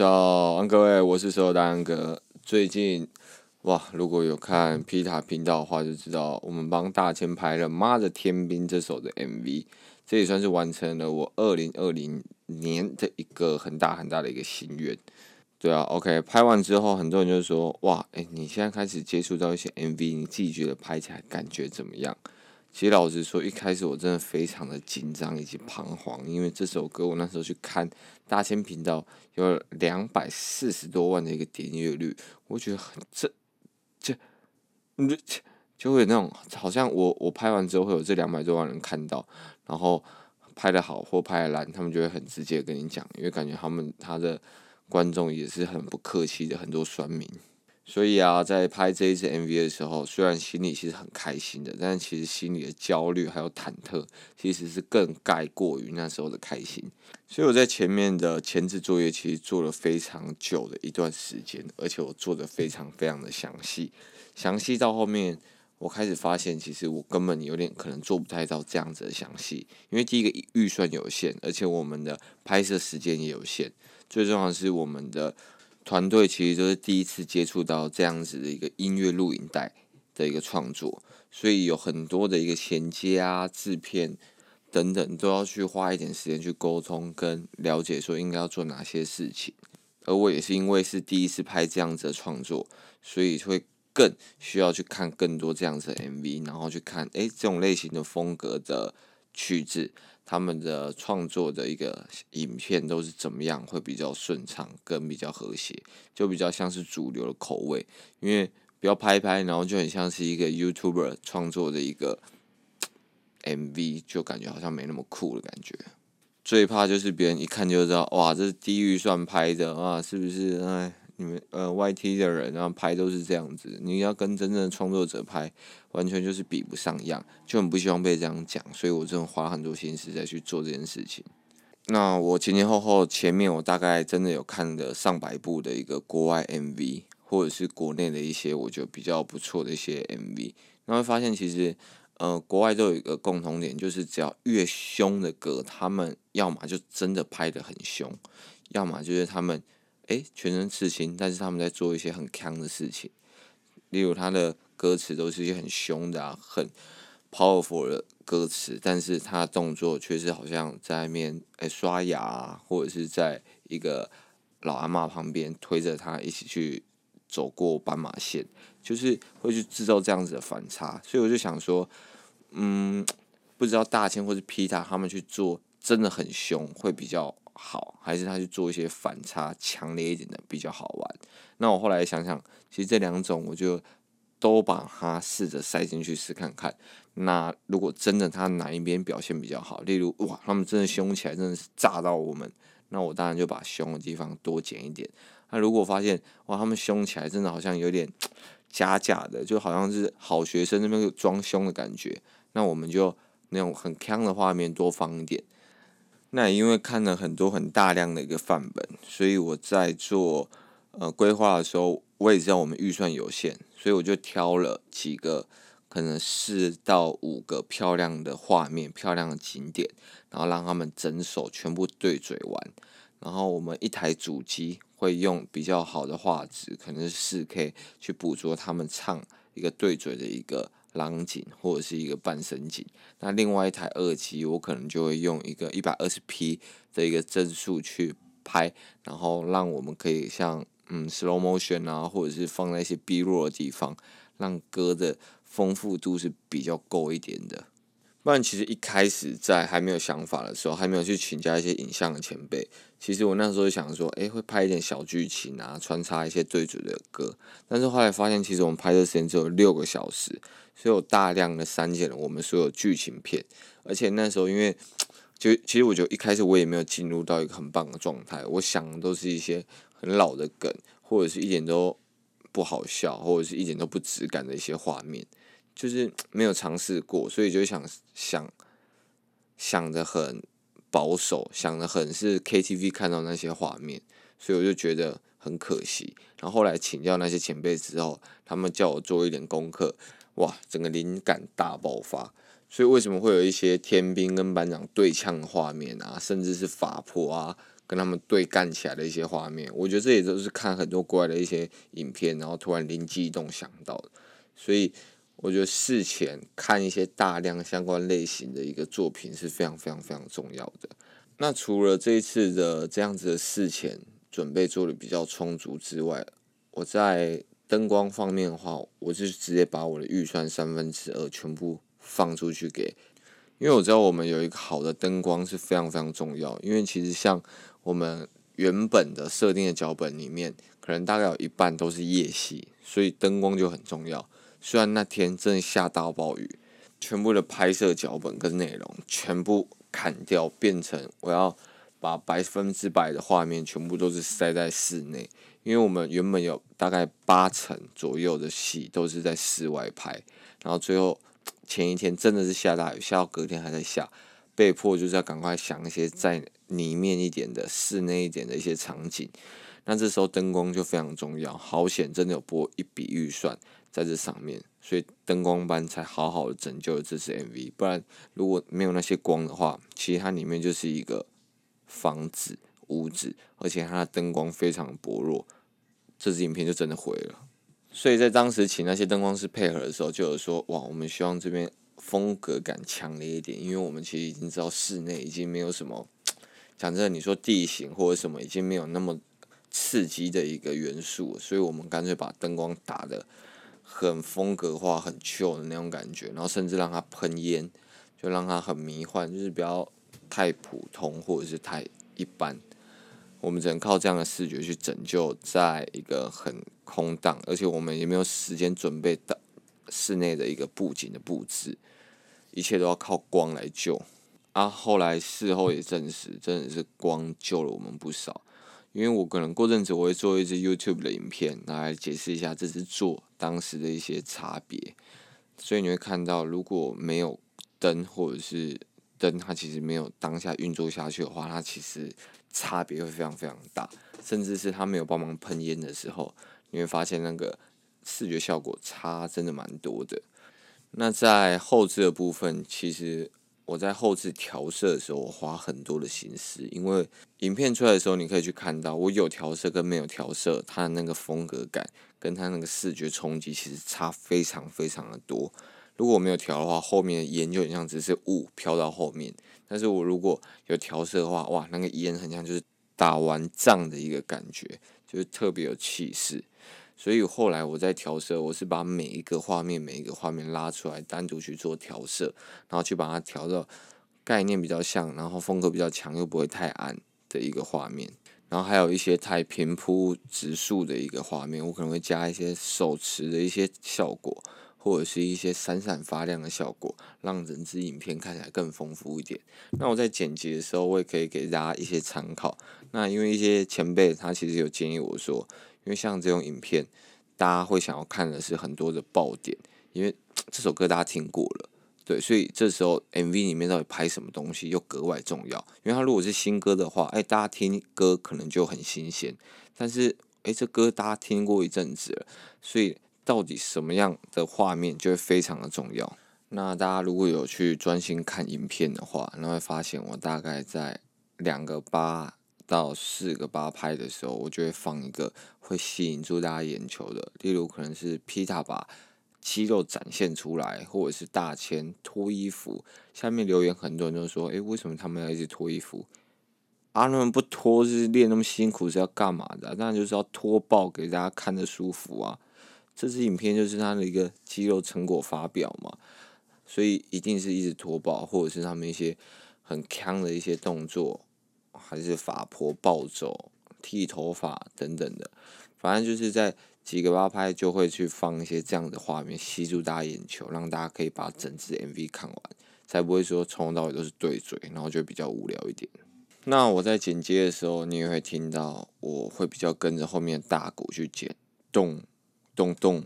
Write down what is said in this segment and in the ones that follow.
早安，各位，我是所有大安哥。最近，哇，如果有看皮塔频道的话，就知道我们帮大千拍了《妈的天兵》这首的 MV，这也算是完成了我二零二零年的一个很大很大的一个心愿。对啊，OK，拍完之后，很多人就说，哇，诶，你现在开始接触到一些 MV，你自己觉得拍起来感觉怎么样？其实老实说，一开始我真的非常的紧张以及彷徨，因为这首歌我那时候去看大千频道有两百四十多万的一个点阅率，我觉得很这这，这就会有那种好像我我拍完之后会有这两百多万人看到，然后拍得好或拍得烂，他们就会很直接跟你讲，因为感觉他们他的观众也是很不客气的，很多酸民。所以啊，在拍这一支 MV 的时候，虽然心里其实很开心的，但是其实心里的焦虑还有忐忑，其实是更盖过于那时候的开心。所以我在前面的前置作业其实做了非常久的一段时间，而且我做的非常非常的详细，详细到后面我开始发现，其实我根本有点可能做不太到这样子的详细，因为第一个预算有限，而且我们的拍摄时间也有限，最重要的是我们的。团队其实都是第一次接触到这样子的一个音乐录影带的一个创作，所以有很多的一个衔接啊、制片等等，都要去花一点时间去沟通跟了解，说应该要做哪些事情。而我也是因为是第一次拍这样子的创作，所以会更需要去看更多这样子的 MV，然后去看诶这种类型的风格的曲子。他们的创作的一个影片都是怎么样会比较顺畅，跟比较和谐，就比较像是主流的口味。因为不要拍一拍，然后就很像是一个 YouTuber 创作的一个 MV，就感觉好像没那么酷的感觉。最怕就是别人一看就知道，哇，这是低预算拍的啊，是不是？哎。你们呃，YT 的人然后拍都是这样子，你要跟真正的创作者拍，完全就是比不上样，就很不希望被这样讲，所以我真的花很多心思在去做这件事情。那我前前后后前面我大概真的有看了上百部的一个国外 MV，或者是国内的一些我觉得比较不错的一些 MV，那会发现其实呃国外都有一个共同点，就是只要越凶的歌，他们要么就真的拍得很凶，要么就是他们。诶，全身刺青，但是他们在做一些很锵的事情，例如他的歌词都是一些很凶的啊，很 powerful 的歌词，但是他的动作却是好像在外面诶刷牙啊，或者是在一个老阿嬷旁边推着他一起去走过斑马线，就是会去制造这样子的反差，所以我就想说，嗯，不知道大千或是 Peter 他们去做真的很凶，会比较。好，还是他去做一些反差强烈一点的比较好玩。那我后来想想，其实这两种我就都把它试着塞进去试看看。那如果真的他哪一边表现比较好，例如哇，他们真的凶起来真的是炸到我们，那我当然就把凶的地方多剪一点。那如果发现哇，他们凶起来真的好像有点 假假的，就好像是好学生那边有装凶的感觉，那我们就那种很锵的画面多放一点。那因为看了很多很大量的一个范本，所以我在做呃规划的时候，我也知道我们预算有限，所以我就挑了几个可能四到五个漂亮的画面、漂亮的景点，然后让他们整首全部对嘴完。然后我们一台主机会用比较好的画质，可能是四 K 去捕捉他们唱一个对嘴的一个。廊景或者是一个半身景，那另外一台二机，我可能就会用一个一百二十 P 的一个帧数去拍，然后让我们可以像嗯 slow motion 啊，或者是放在一些 B 弱的地方，让歌的丰富度是比较够一点的。不然，其实一开始在还没有想法的时候，还没有去请教一些影像的前辈，其实我那时候想说，诶，会拍一点小剧情啊，穿插一些对嘴的歌。但是后来发现，其实我们拍摄时间只有六个小时，所以我大量的删减了我们所有剧情片。而且那时候因为就其实我觉得一开始我也没有进入到一个很棒的状态，我想的都是一些很老的梗，或者是一点都不好笑，或者是一点都不质感的一些画面，就是 没有尝试过，所以就想想想的很保守，想的很是 KTV 看到那些画面，所以我就觉得很可惜。然后后来请教那些前辈之后，他们叫我做一点功课，哇，整个灵感大爆发。所以为什么会有一些天兵跟班长对呛的画面啊，甚至是法婆啊跟他们对干起来的一些画面？我觉得这也都是看很多国外的一些影片，然后突然灵机一动想到的。所以我觉得事前看一些大量相关类型的一个作品是非常非常非常重要的。那除了这一次的这样子的事前准备做的比较充足之外，我在灯光方面的话，我就直接把我的预算三分之二全部。放出去给，因为我知道我们有一个好的灯光是非常非常重要。因为其实像我们原本的设定的脚本里面，可能大概有一半都是夜戏，所以灯光就很重要。虽然那天真的下大暴雨，全部的拍摄脚本跟内容全部砍掉，变成我要把百分之百的画面全部都是塞在室内，因为我们原本有大概八成左右的戏都是在室外拍，然后最后。前一天真的是下大雨，下到隔天还在下，被迫就是要赶快想一些在里面一点的室内一点的一些场景。那这时候灯光就非常重要，好险真的有拨一笔预算在这上面，所以灯光班才好好的拯救了这支 MV。不然如果没有那些光的话，其实它里面就是一个房子屋子，而且它的灯光非常薄弱，这支影片就真的毁了。所以在当时请那些灯光师配合的时候，就有说哇，我们希望这边风格感强烈一点，因为我们其实已经知道室内已经没有什么，讲真的，你说地形或者什么已经没有那么刺激的一个元素，所以我们干脆把灯光打的很风格化、很 chill 的那种感觉，然后甚至让它喷烟，就让它很迷幻，就是不要太普通或者是太一般。我们只能靠这样的视觉去拯救，在一个很空荡，而且我们也没有时间准备到室内的一个布景的布置，一切都要靠光来救。啊，后来事后也证实，真的是光救了我们不少。因为我可能过阵子我会做一支 YouTube 的影片，来解释一下这支做当时的一些差别。所以你会看到，如果没有灯或者是灯，它其实没有当下运作下去的话，它其实。差别会非常非常大，甚至是他没有帮忙喷烟的时候，你会发现那个视觉效果差真的蛮多的。那在后置的部分，其实我在后置调色的时候，我花很多的心思，因为影片出来的时候，你可以去看到我有调色跟没有调色，它的那个风格感跟它那个视觉冲击其实差非常非常的多。如果我没有调的话，后面的烟就很像只是雾飘到后面。但是我如果有调色的话，哇，那个烟很像就是打完仗的一个感觉，就是特别有气势。所以后来我在调色，我是把每一个画面每一个画面拉出来，单独去做调色，然后去把它调到概念比较像，然后风格比较强又不会太暗的一个画面。然后还有一些太平铺直述的一个画面，我可能会加一些手持的一些效果。或者是一些闪闪发亮的效果，让整支影片看起来更丰富一点。那我在剪辑的时候，我也可以给大家一些参考。那因为一些前辈他其实有建议我说，因为像这种影片，大家会想要看的是很多的爆点，因为 这首歌大家听过了，对，所以这时候 MV 里面到底拍什么东西又格外重要。因为他如果是新歌的话，哎，大家听歌可能就很新鲜，但是哎，这歌大家听过一阵子了，所以。到底什么样的画面就会非常的重要。那大家如果有去专心看影片的话，那会发现我大概在两个八到四个八拍的时候，我就会放一个会吸引住大家眼球的，例如可能是皮塔把肌肉展现出来，或者是大千脱衣服。下面留言很多人都说：“诶，为什么他们要一直脱衣服？啊，他们不脱是练那么辛苦是要干嘛的？当然就是要脱爆给大家看着舒服啊。”这支影片就是他的一个肌肉成果发表嘛，所以一定是一直脱爆，或者是他们一些很锵的一些动作，还是法婆暴走、剃头发等等的，反正就是在几个八拍就会去放一些这样的画面，吸住大家眼球，让大家可以把整支 MV 看完。才不会说从头到尾都是对嘴，然后就比较无聊一点。那我在剪接的时候，你也会听到我会比较跟着后面的大鼓去剪，咚咚咚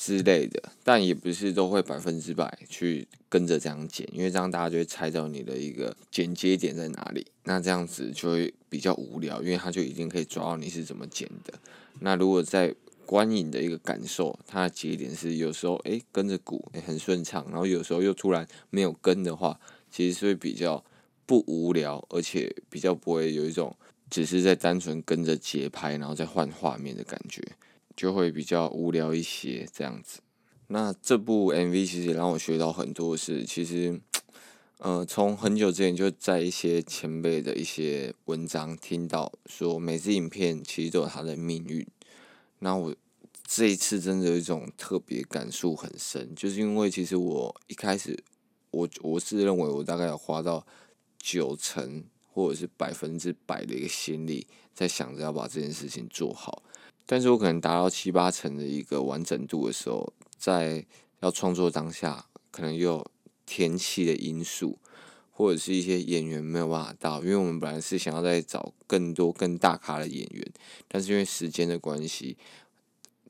之类的，但也不是都会百分之百去跟着这样剪，因为这样大家就会猜到你的一个剪接点在哪里，那这样子就会比较无聊，因为他就已经可以抓到你是怎么剪的。那如果在观影的一个感受，它的节点是有时候诶跟着鼓诶很顺畅，然后有时候又突然没有跟的话，其实是会比较不无聊，而且比较不会有一种只是在单纯跟着节拍，然后再换画面的感觉，就会比较无聊一些这样子。那这部 MV 其实也让我学到很多事，其实呃从很久之前就在一些前辈的一些文章听到说，每支影片其实都有它的命运。那我这一次真的有一种特别感触很深，就是因为其实我一开始我我是认为我大概要花到九成或者是百分之百的一个心力在想着要把这件事情做好，但是我可能达到七八成的一个完整度的时候，在要创作当下，可能又天气的因素，或者是一些演员没有办法到，因为我们本来是想要再找更多更大咖的演员，但是因为时间的关系，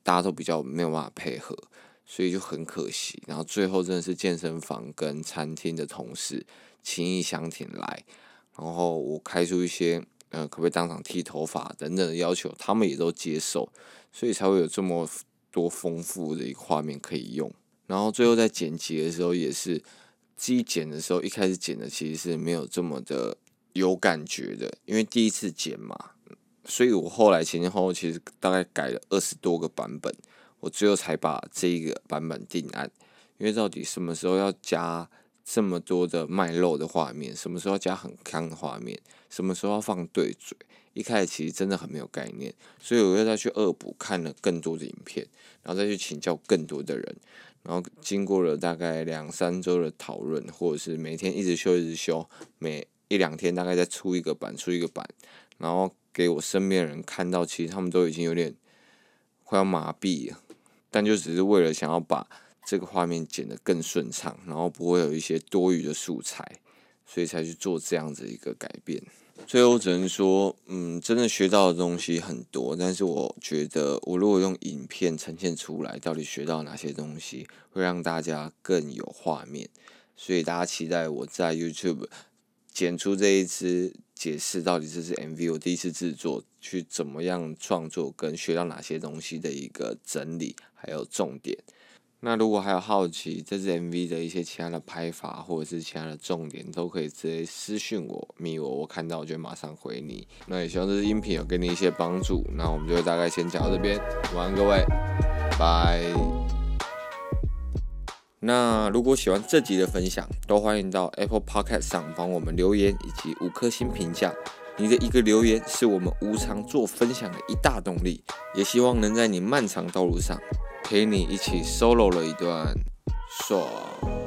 大家都比较没有办法配合，所以就很可惜。然后最后真的是健身房跟餐厅的同事情义相挺来，然后我开出一些呃可不可以当场剃头发等等的要求，他们也都接受，所以才会有这么多丰富的一个画面可以用。然后最后在剪辑的时候也是。自己剪的时候，一开始剪的其实是没有这么的有感觉的，因为第一次剪嘛，所以我后来前前后后其实大概改了二十多个版本，我最后才把这一个版本定案。因为到底什么时候要加这么多的卖肉的画面，什么时候加很康的画面，什么时候放对嘴，一开始其实真的很没有概念，所以我又再去恶补看了更多的影片，然后再去请教更多的人。然后经过了大概两三周的讨论，或者是每天一直修一直修，每一两天大概再出一个版出一个版，然后给我身边人看到，其实他们都已经有点快要麻痹了，但就只是为了想要把这个画面剪得更顺畅，然后不会有一些多余的素材，所以才去做这样子一个改变。最后只能说，嗯，真的学到的东西很多，但是我觉得，我如果用影片呈现出来，到底学到哪些东西，会让大家更有画面。所以大家期待我在 YouTube 剪出这一支解释，到底这是 MV 我第一次制作，去怎么样创作，跟学到哪些东西的一个整理，还有重点。那如果还有好奇这支 MV 的一些其他的拍法，或者是其他的重点，都可以直接私讯我、密我，我看到我就马上回你。那也希望这支音频有给你一些帮助。那我们就大概先讲到这边，晚安各位，拜。那如果喜欢这集的分享，都欢迎到 Apple Podcast 上帮我们留言以及五颗星评价。你的一个留言是我们无偿做分享的一大动力，也希望能在你漫长道路上。陪你一起 solo 了一段爽。